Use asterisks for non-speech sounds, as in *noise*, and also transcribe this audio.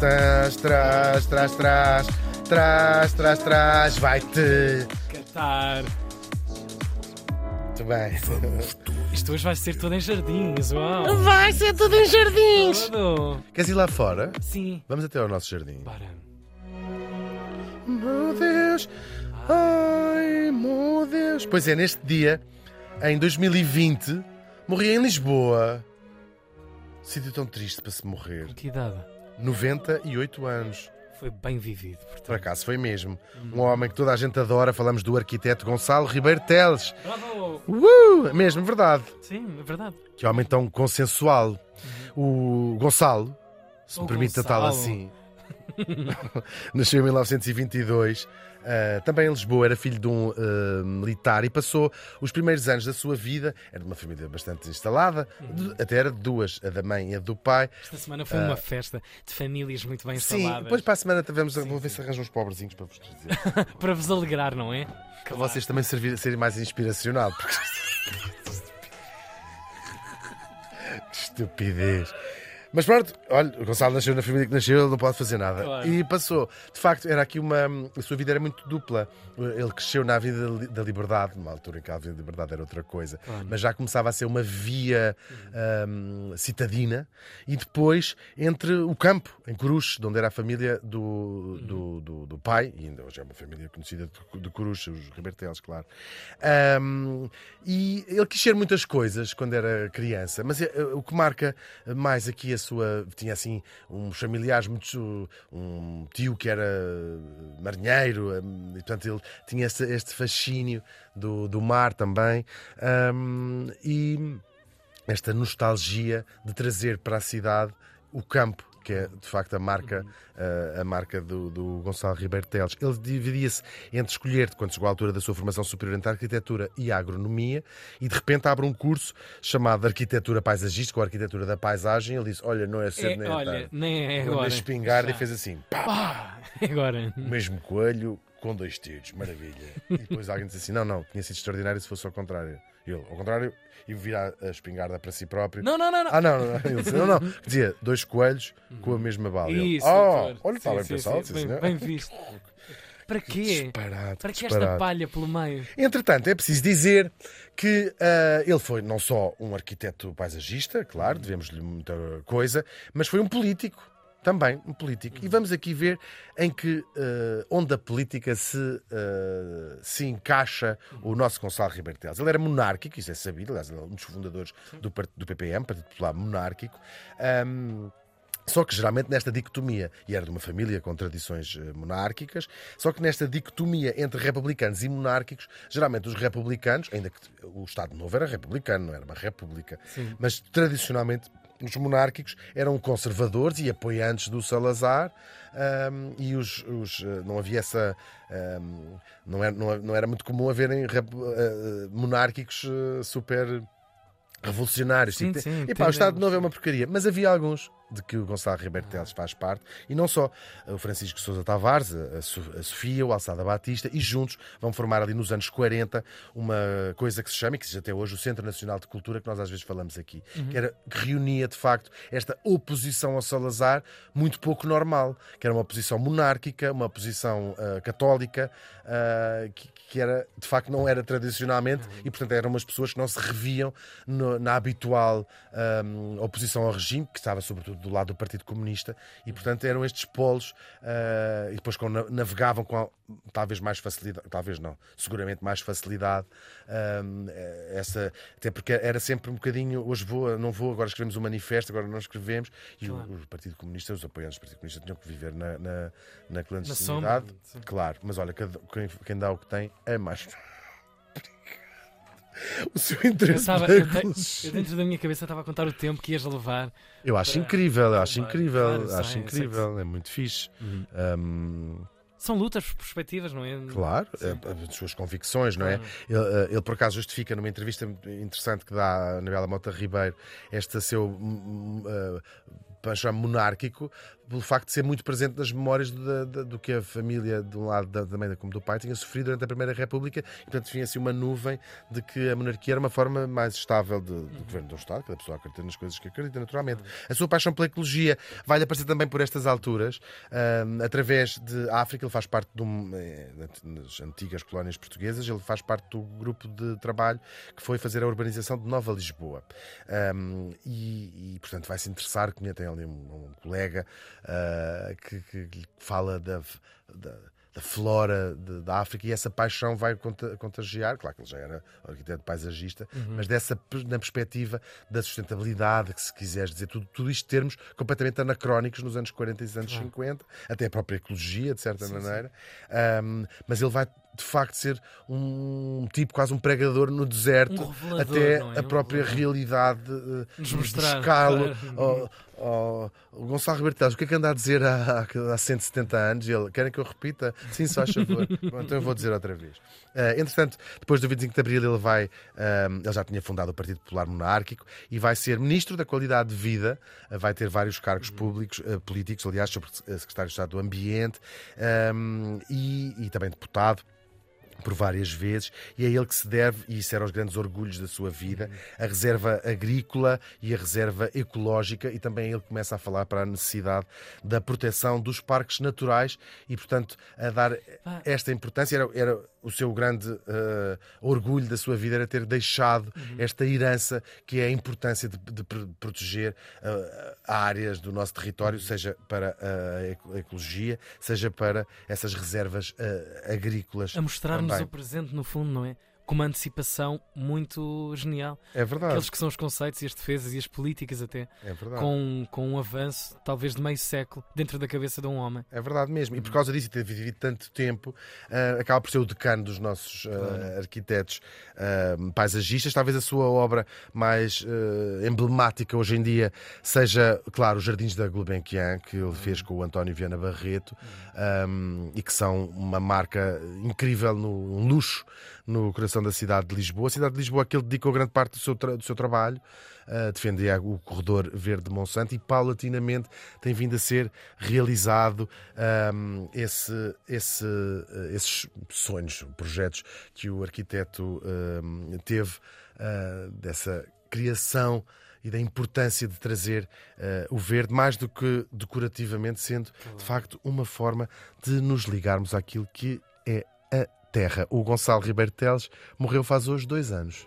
Trás, trás, trás, trás, trás, trás, trás, vai-te. Catar. Muito bem. Isto hoje vai ser tudo em jardins, uau. Vai ser tudo em jardins. Tudo. Queres ir lá fora? Sim. Vamos até ao nosso jardim. Bora. Meu Deus, ai meu Deus. Pois é, neste dia, em 2020, morri em Lisboa. Sítio tão triste para se morrer. Com que idade? 98 anos. Foi bem vivido, Por portanto. acaso foi mesmo. Um homem que toda a gente adora. Falamos do arquiteto Gonçalo Ribeiro Teles. Bravo! Uh, mesmo, verdade. Sim, é verdade. Que homem tão consensual. O Gonçalo, se me permite tratá-lo Gonçalo. assim, *laughs* nasceu em 1922. ah, também em Lisboa, era filho de um ah, militar e passou os primeiros anos da sua vida. Era de uma família bastante instalada, de- até era de duas, a da mãe e a do pai. Esta semana foi uma festa de famílias muito bem Ah. Sim, instaladas. depois para a semana tivemos. Vou ver se arranjo uns pobrezinhos para vos dizer. *laughs* Para vos alegrar, não é? Para vocês também servir, serem mais inspiracional. Porque... *laughs* Que Estupidez. Mas pronto, olha, o Gonçalo nasceu na família que nasceu, ele não pode fazer nada. Claro. E passou. De facto, era aqui uma. A sua vida era muito dupla. Ele cresceu na vida da li- da liberdade, numa altura em que a vida da liberdade era outra coisa. Claro. Mas já começava a ser uma via hum, citadina. E depois entre o campo, em Coruche, de onde era a família do, do, do, do pai, e ainda hoje é uma família conhecida de, de Coruche, os Ribertelos, claro. Hum, e ele quis ser muitas coisas quando era criança, mas eh, o que marca mais aqui a sua. Tinha assim uns familiares, muito, um tio que era marinheiro, hum, e portanto ele tinha esse- este fascínio do, do mar também. hum, e esta nostalgia de trazer para a cidade o campo, que é de facto a marca, uh, a marca do, do Gonçalo Ribeiro Teles. Ele dividia-se entre escolher, quando chegou à altura da sua formação superior entre a arquitetura e a agronomia, e de repente abre um curso chamado Arquitetura Paisagística ou Arquitetura da Paisagem. Ele disse: Olha, não é cedo É, nem é olha, tarde. nem é agora. a espingarda e fez assim: pá, Pá, agora. o mesmo coelho com dois tiros, maravilha. E depois alguém disse assim: Não, não, tinha sido extraordinário se fosse ao contrário. Ele, ao contrário, e virar a espingarda para si próprio. Não, não, não, não. Ah, não, não. Ele disse, não, não. Dizia dois coelhos com a mesma bala. Ele, Isso, oh, doutor. olha, está bem sim, pensado, sim, sim, bem, bem *laughs* visto. Para quê? Disparate, Para que disparate. esta palha pelo meio? Entretanto, é preciso dizer que ah, ele foi não só um arquiteto paisagista, claro, devemos-lhe muita coisa, mas foi um político. Também, um político. E vamos aqui ver em que ah, onde a política se, ah, se encaixa o nosso Gonçalo Ribeiro Teles. Ele era monárquico, isso é sabido, aliás, ele é um dos fundadores do, do PPM, Partido Popular Monárquico. Ahm, só que geralmente nesta dicotomia, e era de uma família com tradições eh, monárquicas, só que nesta dicotomia entre republicanos e monárquicos, geralmente os republicanos, ainda que o Estado Novo era republicano, não era uma república, Sim. mas tradicionalmente os monárquicos eram conservadores e apoiantes do Salazar ahm, e os, os, eh, não havia essa ahm, não, era, não, era muito comum haverem rep- eh, monárquicos eh, super revolucionários Sim, tipo, sim, e pá, o Estado entendemos. Novo é uma porcaria mas havia alguns de que o Gonçalo Ribeiro Teles faz parte. E não só o Francisco Sousa Tavares a, a So- a Sofia, o Alçada Batista e juntos vão formar ali nos anos 40 uma coisa que se chama e que se diz até hoje o Centro Nacional de Cultura que nós às vezes falamos aqui que, era, que reunia de facto esta oposição ao Salazar muito pouco normal que era uma oposição monárquica uma oposição ah, católica ah, que, que era de facto não era tradicionalmente e portanto eram umas pessoas que não se reviam no- na habitual ahm, oposição ao regime que estava sobretudo do lado do Partido Comunista e portanto eram estes polos ah, e depois na- navegavam com a- talvez mais facilidade talvez não seguramente mais facilidade eh, essa até porque era sempre um bocadinho hoje vou não vou agora escrevemos um manifesto agora não escrevemos e o- Claro. o, Partido Comunista os apoiantes do Partido Comunista tinham que viver na, na, na Na clandestinidade sombra. sim. Claro, mas olha, quem dá o que tem é mais. O seu Eu, interesse eu, te- ecologia. eu dentro da minha cabeça estava a contar o tempo que ias levar. Eu acho para- incrível, eu acho incrível, acho eu incrível, é muito fixe. Uhum. Hum, São lutas, perspectivas, não é? claro, Sim. é, as suas convicções, não é? Ele, eh, ele, por acaso justifica numa entrevista interessante que dá a Anabela Mota Ribeiro este seu eh, panchão monárquico, pelo facto de ser muito presente nas memórias do, do, do que a família, de um lado da, da mãe como do pai, tinha sofrido durante a Primeira República, e portanto vinha assim uma nuvem de que a monarquia era uma forma mais estável de, do governo do Estado, cada pessoa acredita nas coisas que acredita, naturalmente. A sua paixão pela ecologia vai-lhe aparecer também por estas alturas, uh, através de África, ele faz parte de um, eh, das antigas colónias portuguesas, ele faz parte do grupo de trabalho que foi fazer a urbanização de Nova Lisboa. Um, e, e, portanto, vai se interessar, que tem ali um, um colega uh, que, que, fala da, da da flora de, da África e essa paixão vai contagiar, claro que ele já era arquiteto paisagista, uhum. mas dessa na perspectiva da sustentabilidade, que se quiseres dizer, tudo, tudo isto termos completamente anacrónicos nos anos 40 e nos anos 50, até a própria ecologia, de certa sim, maneira. Sim. Um, mas ele vai de facto ser um tipo quase um pregador no deserto um até é? a própria um realidade uh, buscá-lo claro. Oh, oh, Gonçalo Roberto o que é que anda a dizer há, há 170 anos? Ele, querem que eu repita? Sim, só a favor. *laughs* Então eu vou dizer outra vez. Uh, entretanto, depois do 25 de Abril ele vai uh, ele já tinha fundado o Partido Popular Monárquico e vai ser Ministro da Qualidade de Vida. Uh, vai ter vários cargos públicos políticos, aliás, sobre Secretário de Estado do Ambiente um, e, e também deputado por várias vezes, e é ele que se deve, e isso eram os grandes orgulhos da sua vida, a reserva agrícola e a reserva ecológica, e também ele começa a falar para a necessidade da proteção dos parques naturais e, portanto, a dar esta importância. Era, era o seu grande uh, orgulho da sua vida era ter deixado uhum. esta herança que é a importância de, de proteger uh, áreas do nosso território, uhum. seja para a ecologia, seja para essas reservas uh, agrícolas. A mostrar-nos o presente, no fundo, não é? Com uma antecipação muito genial. É verdade. Aqueles que são os conceitos e as defesas e as políticas até. É verdade. Com, com um avanço, talvez de meio século, dentro da cabeça de um homem. É verdade mesmo. E por causa disso, ter vivido tanto tempo, uh, acaba por ser o decano dos nossos uh, claro. arquitetos uh, paisagistas. Talvez a sua obra mais emblemática hoje em dia seja, claro, os Jardins da Gulbenkian, que ele fez com o António Viana Barreto, um, e que são uma marca incrível no um luxo no coração da cidade de Lisboa. A cidade de Lisboa que ele dedicou grande parte do seu, do seu trabalho, uh, defendia o corredor verde de Monsanto e paulatinamente tem vindo a ser realizado um, esse, esse, uh, esses sonhos, projetos que o arquiteto um, teve uh, dessa criação e da importância de trazer uh, o verde, mais do que decorativamente, sendo de facto uma forma de nos ligarmos àquilo que é a terra. O Gonçalo Ribeiro Teles morreu faz hoje dois anos.